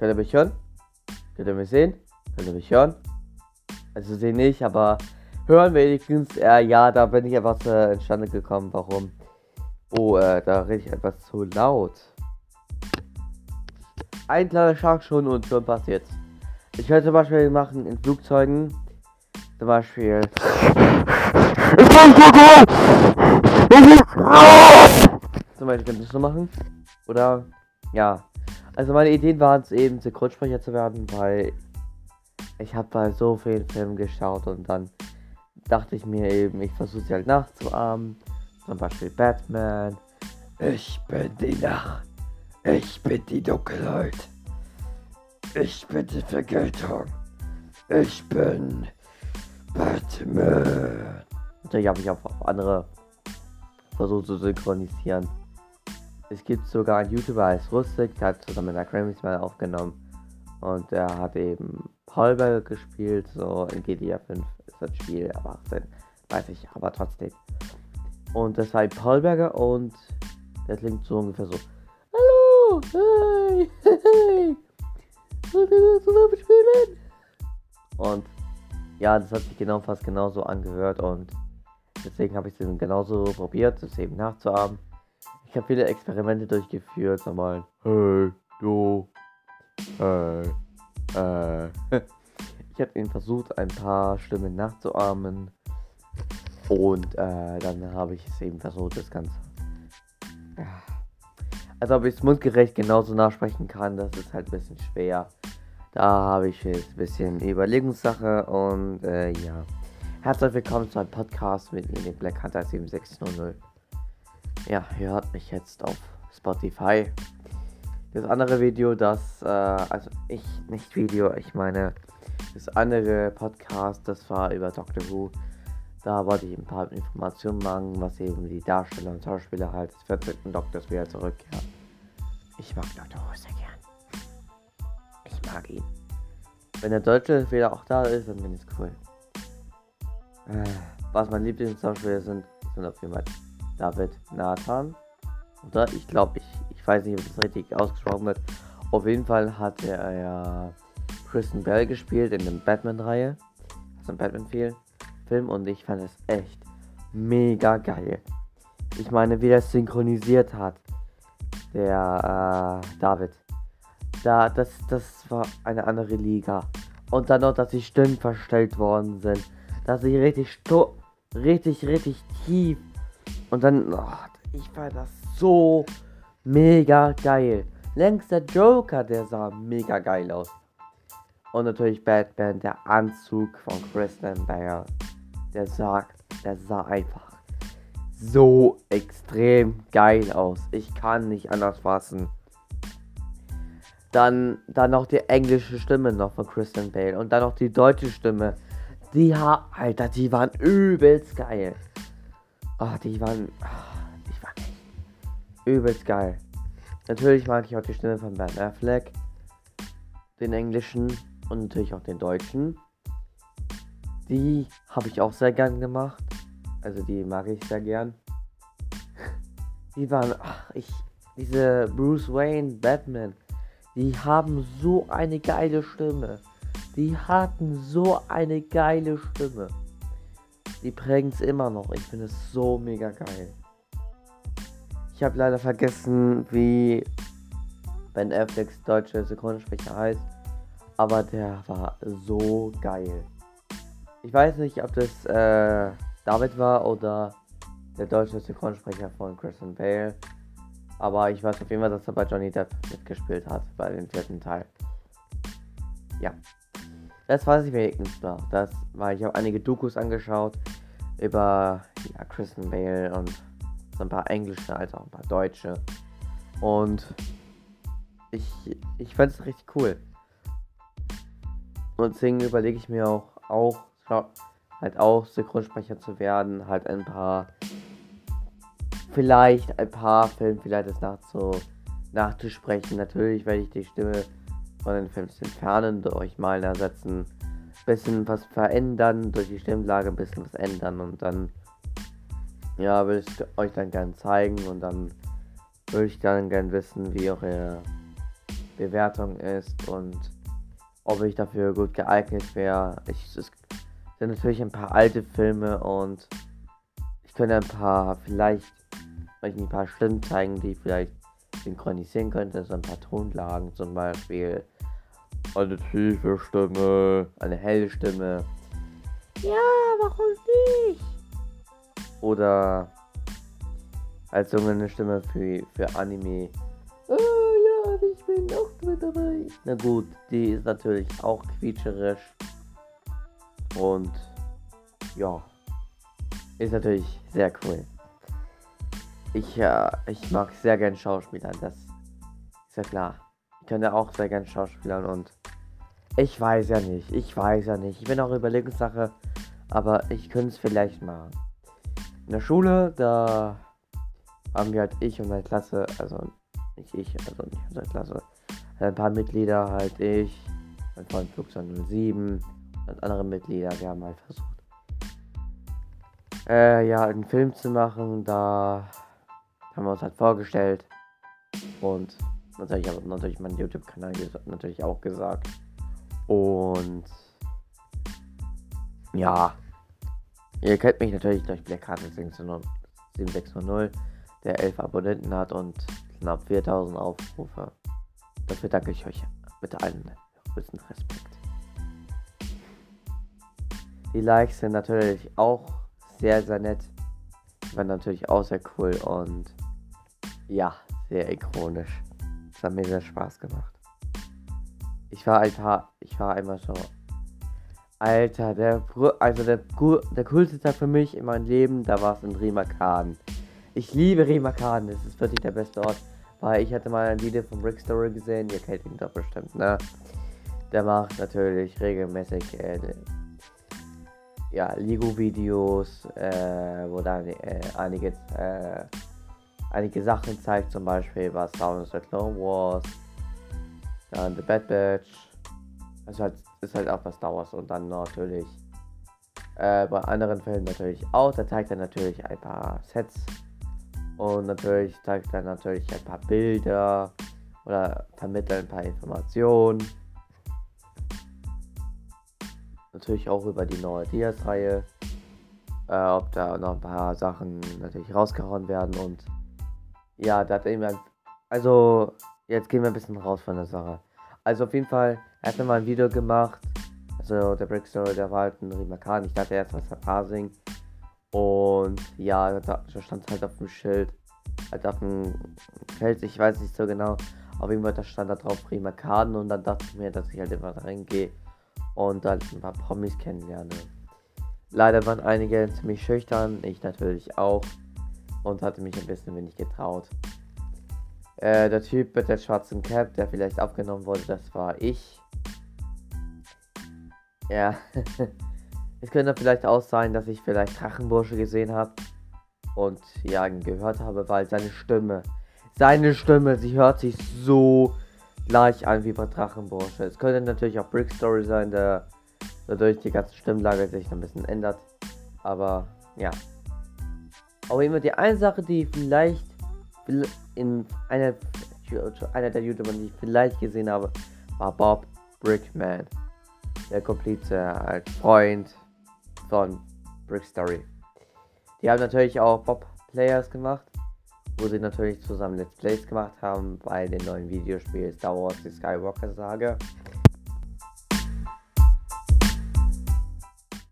Könnt ihr mich hören? Könnt ihr mich sehen? Könnt ihr mich hören? Also sehen nicht, aber hören wenigstens. Äh, ja, da bin ich etwas äh, entstande gekommen. Warum? Oh, äh, da rede ich etwas zu laut. Ein kleiner Schlag schon und schon passiert. Ich könnte zum Beispiel machen in Flugzeugen. Zum Beispiel. Zum Beispiel könnte ich so machen. Oder ja. Also meine Ideen waren es eben, Synchronsprecher zu werden, weil ich habe bei so vielen Filmen geschaut und dann dachte ich mir eben, ich versuche sie halt nachzuahmen. Zum Beispiel Batman. Ich bin die Nacht. Ich bin die Dunkelheit. Ich bin die Vergeltung. Ich bin Batman. Natürlich habe ich auch andere versucht zu synchronisieren. Es gibt sogar einen YouTuber als Rustik, der hat zusammen mit der Grammys mal aufgenommen. Und er hat eben Paulberg gespielt, so in GTA 5 ist das Spiel, aber 18, weiß ich, aber trotzdem. Und das war Paulberger und der klingt so ungefähr so. Hallo! Hey! Hey! Wollt ihr zusammen spielen? Und ja, das hat sich genau fast genauso angehört und deswegen habe ich es genauso probiert, das eben nachzuahmen. Ich habe viele Experimente durchgeführt, nochmal. Hey, du. Hey. Äh. Ich habe ihn versucht, ein paar Stimmen nachzuahmen. Und äh, dann habe ich es eben versucht, das Ganze. Ja. Also ob ich es mundgerecht genauso nachsprechen kann, das ist halt ein bisschen schwer. Da habe ich jetzt ein bisschen Überlegungssache und äh, ja. Herzlich willkommen zu einem Podcast mit Black Hunter 7600. Ja, ihr hört mich jetzt auf Spotify. Das andere Video, das, äh, also ich, nicht Video, ich meine, das andere Podcast, das war über Doctor Who. Da wollte ich ein paar Informationen machen, was eben die Darsteller und Schauspieler halt des 14. Doktors wieder zurückkehren. Ich mag Doctor Who sehr gern. Ich mag ihn. Wenn der Deutsche wieder auch da ist, dann bin ich cool. Äh, was meine Lieblingsschauspieler sind, sind auf jeden Fall David Nathan. Oder ich glaube, ich, ich weiß nicht, ob das richtig ausgesprochen wird. Auf jeden Fall hat er ja Kristen Bell gespielt in der Batman-Reihe. Also ein Batman-Film. Und ich fand es echt mega geil. Ich meine, wie es synchronisiert hat. Der äh, David. Da, das, das war eine andere Liga. Und dann noch, dass die Stimmen verstellt worden sind. Dass sie richtig, richtig, richtig tief und dann, oh, ich fand das so mega geil. Längst der Joker, der sah mega geil aus. Und natürlich Batman, der Anzug von Christian Bale. Der sah, der sah einfach so extrem geil aus. Ich kann nicht anders fassen. Dann, dann noch die englische Stimme noch von Christian Bale. Und dann noch die deutsche Stimme. Die, Alter, die waren übelst geil. Oh, die waren. Oh, die übelst geil. Natürlich mag ich auch die Stimme von Ben Affleck. Den englischen und natürlich auch den deutschen. Die habe ich auch sehr gern gemacht. Also die mag ich sehr gern. Die waren. Ach, ich. Diese Bruce Wayne, Batman. Die haben so eine geile Stimme. Die hatten so eine geile Stimme. Die prägen es immer noch. Ich finde es so mega geil. Ich habe leider vergessen, wie Ben Afflecks deutsche Synchronsprecher heißt. Aber der war so geil. Ich weiß nicht, ob das äh, David war oder der deutsche Synchronsprecher von Christian Bale. Aber ich weiß auf jeden Fall, dass er bei Johnny Depp mitgespielt hat, bei dem vierten Teil. Ja. Das weiß ich wenigstens noch. Das war, ich habe einige Dokus angeschaut über ja, Kristen Bale und so ein paar englische als auch ein paar deutsche. Und ich, ich fand es richtig cool. Und deswegen überlege ich mir auch, auch halt auch Synchronsprecher zu werden, halt ein paar, vielleicht ein paar Filme vielleicht das nach so nachzusprechen. Natürlich werde ich die Stimme von den 15 Fernen durch mal ersetzen. Bisschen was verändern, durch die Stimmlage ein bisschen was ändern und dann ja, will ich euch dann gerne zeigen und dann würde ich dann gerne wissen, wie eure Bewertung ist und ob ich dafür gut geeignet wäre. Es sind natürlich ein paar alte Filme und ich könnte ein paar, vielleicht, euch ein paar Stimmen zeigen, die ich vielleicht synchronisieren könnte. So ein paar Tonlagen zum Beispiel. Eine tiefe Stimme, eine helle Stimme. Ja, warum nicht? Oder als eine Stimme für, für Anime. Oh ja, ich bin auch mit dabei. Na gut, die ist natürlich auch quietscherisch. Und ja, ist natürlich sehr cool. Ich, äh, ich mag sehr gern Schauspielern, das ist ja klar. Ich könnte auch sehr gern Schauspielern und ich weiß ja nicht, ich weiß ja nicht. Ich bin auch Überlegungssache, aber ich könnte es vielleicht machen. In der Schule, da haben wir halt ich und meine Klasse, also nicht ich, also nicht unsere Klasse, ein paar Mitglieder, halt ich, mein Freund Flugzeug 07 und andere Mitglieder, wir haben halt versucht, äh, ja, einen Film zu machen, da haben wir uns halt vorgestellt und natürlich habe natürlich meinen YouTube-Kanal natürlich auch gesagt und ja, ihr kennt mich natürlich durch Black Card 7600 der 11 Abonnenten hat und knapp 4000 Aufrufe. Dafür danke ich euch mit allen größten Respekt. Die Likes sind natürlich auch sehr, sehr nett. War natürlich auch sehr cool und ja, sehr ikonisch. Es hat mir sehr Spaß gemacht. Ich war ein paar, ich war einmal so. Alter, der, also der, der coolste Tag für mich in meinem Leben, da war es in Rimakan. Ich liebe Remakan, das ist wirklich der beste Ort. Weil ich hatte mal ein Video von Rick Story gesehen, ihr kennt ihn doch bestimmt, ne? Der macht natürlich regelmäßig äh, ja, Lego-Videos, äh, wo dann äh, einige, äh, einige Sachen zeigt, zum Beispiel was Star Wars The Clone Wars, dann The Bad Batch. Also halt, ist halt auch was Star Wars und dann natürlich äh, bei anderen Filmen natürlich auch. Da zeigt er natürlich ein paar Sets und natürlich zeigt er natürlich ein paar Bilder oder vermittelt ein paar Informationen. Natürlich auch über die neue Dias-Reihe. Äh, ob da noch ein paar Sachen natürlich rausgehauen werden und ja, da hat er eben also jetzt gehen wir ein bisschen raus von der Sache. Also auf jeden Fall, er hat mir mal ein Video gemacht. Also der Brickstory, der war halt ein Rimakan. Ich dachte erst, was war Parsing. Und ja, da stand halt auf dem Schild, halt auf dem Feld, ich weiß nicht so genau. Auf jeden Fall da stand da drauf prima Karten und dann dachte ich mir, dass ich halt immer reingehe und halt ein paar Promis kennenlerne. Leider waren einige ziemlich schüchtern, ich natürlich auch und hatte mich ein bisschen wenig getraut. Äh, der Typ mit der schwarzen Cap, der vielleicht aufgenommen wurde, das war ich. Ja. Es könnte vielleicht auch sein, dass ich vielleicht Drachenbursche gesehen habe und ja, gehört habe, weil seine Stimme, seine Stimme, sie hört sich so gleich an wie bei Drachenbursche. Es könnte natürlich auch Brick Story sein, der dadurch die ganze Stimmlage sich ein bisschen ändert. Aber ja. Aber immer die eine Sache, die vielleicht in einer, einer der YouTuber, die ich vielleicht gesehen habe, war Bob Brickman. Der Komplize als Freund von Brick Story. Die haben natürlich auch Bob Players gemacht, wo sie natürlich zusammen Let's Plays gemacht haben bei den neuen Videospielen Star Wars die Skywalker Sage.